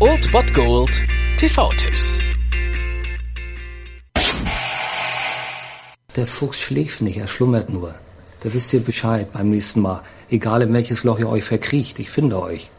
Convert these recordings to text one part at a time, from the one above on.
Old Bot Gold TV-Tipps. Der Fuchs schläft nicht, er schlummert nur. Da wisst ihr Bescheid beim nächsten Mal. Egal in welches Loch ihr euch verkriecht, ich finde euch.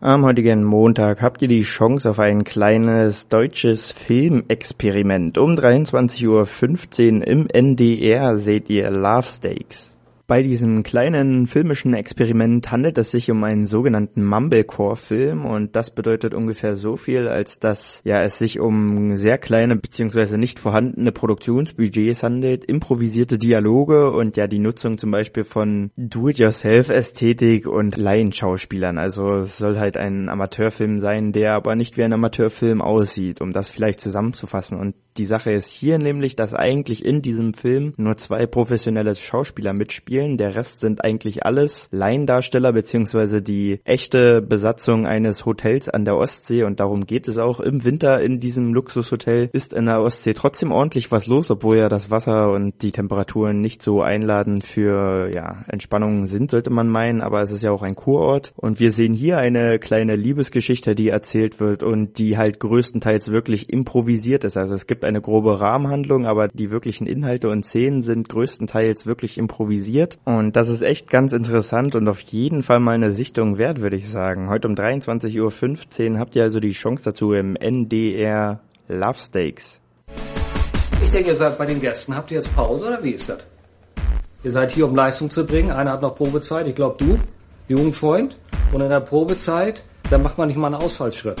Am heutigen Montag habt ihr die Chance auf ein kleines deutsches Filmexperiment. Um 23.15 Uhr im NDR seht ihr Love Stakes. Bei diesem kleinen filmischen Experiment handelt es sich um einen sogenannten Mumblecore-Film und das bedeutet ungefähr so viel, als dass ja es sich um sehr kleine bzw. nicht vorhandene Produktionsbudgets handelt, improvisierte Dialoge und ja die Nutzung zum Beispiel von Do-it-yourself-Ästhetik und Laienschauspielern. Also es soll halt ein Amateurfilm sein, der aber nicht wie ein Amateurfilm aussieht, um das vielleicht zusammenzufassen. Und die Sache ist hier nämlich, dass eigentlich in diesem Film nur zwei professionelle Schauspieler mitspielen spielen. Der Rest sind eigentlich alles Laiendarsteller beziehungsweise die echte Besatzung eines Hotels an der Ostsee und darum geht es auch im Winter in diesem Luxushotel. Ist in der Ostsee trotzdem ordentlich was los, obwohl ja das Wasser und die Temperaturen nicht so einladend für ja, Entspannung sind, sollte man meinen, aber es ist ja auch ein Kurort und wir sehen hier eine kleine Liebesgeschichte, die erzählt wird und die halt größtenteils wirklich improvisiert ist. Also es gibt eine grobe Rahmenhandlung, aber die wirklichen Inhalte und Szenen sind größtenteils wirklich improvisiert passiert. Und das ist echt ganz interessant und auf jeden Fall mal eine Sichtung wert, würde ich sagen. Heute um 23.15 Uhr habt ihr also die Chance dazu im NDR Love Stakes. Ich denke, ihr seid bei den Gästen. Habt ihr jetzt Pause oder wie ist das? Ihr seid hier, um Leistung zu bringen. Einer hat noch Probezeit, ich glaube du, Jugendfreund. Und in der Probezeit, da macht man nicht mal einen Ausfallschritt.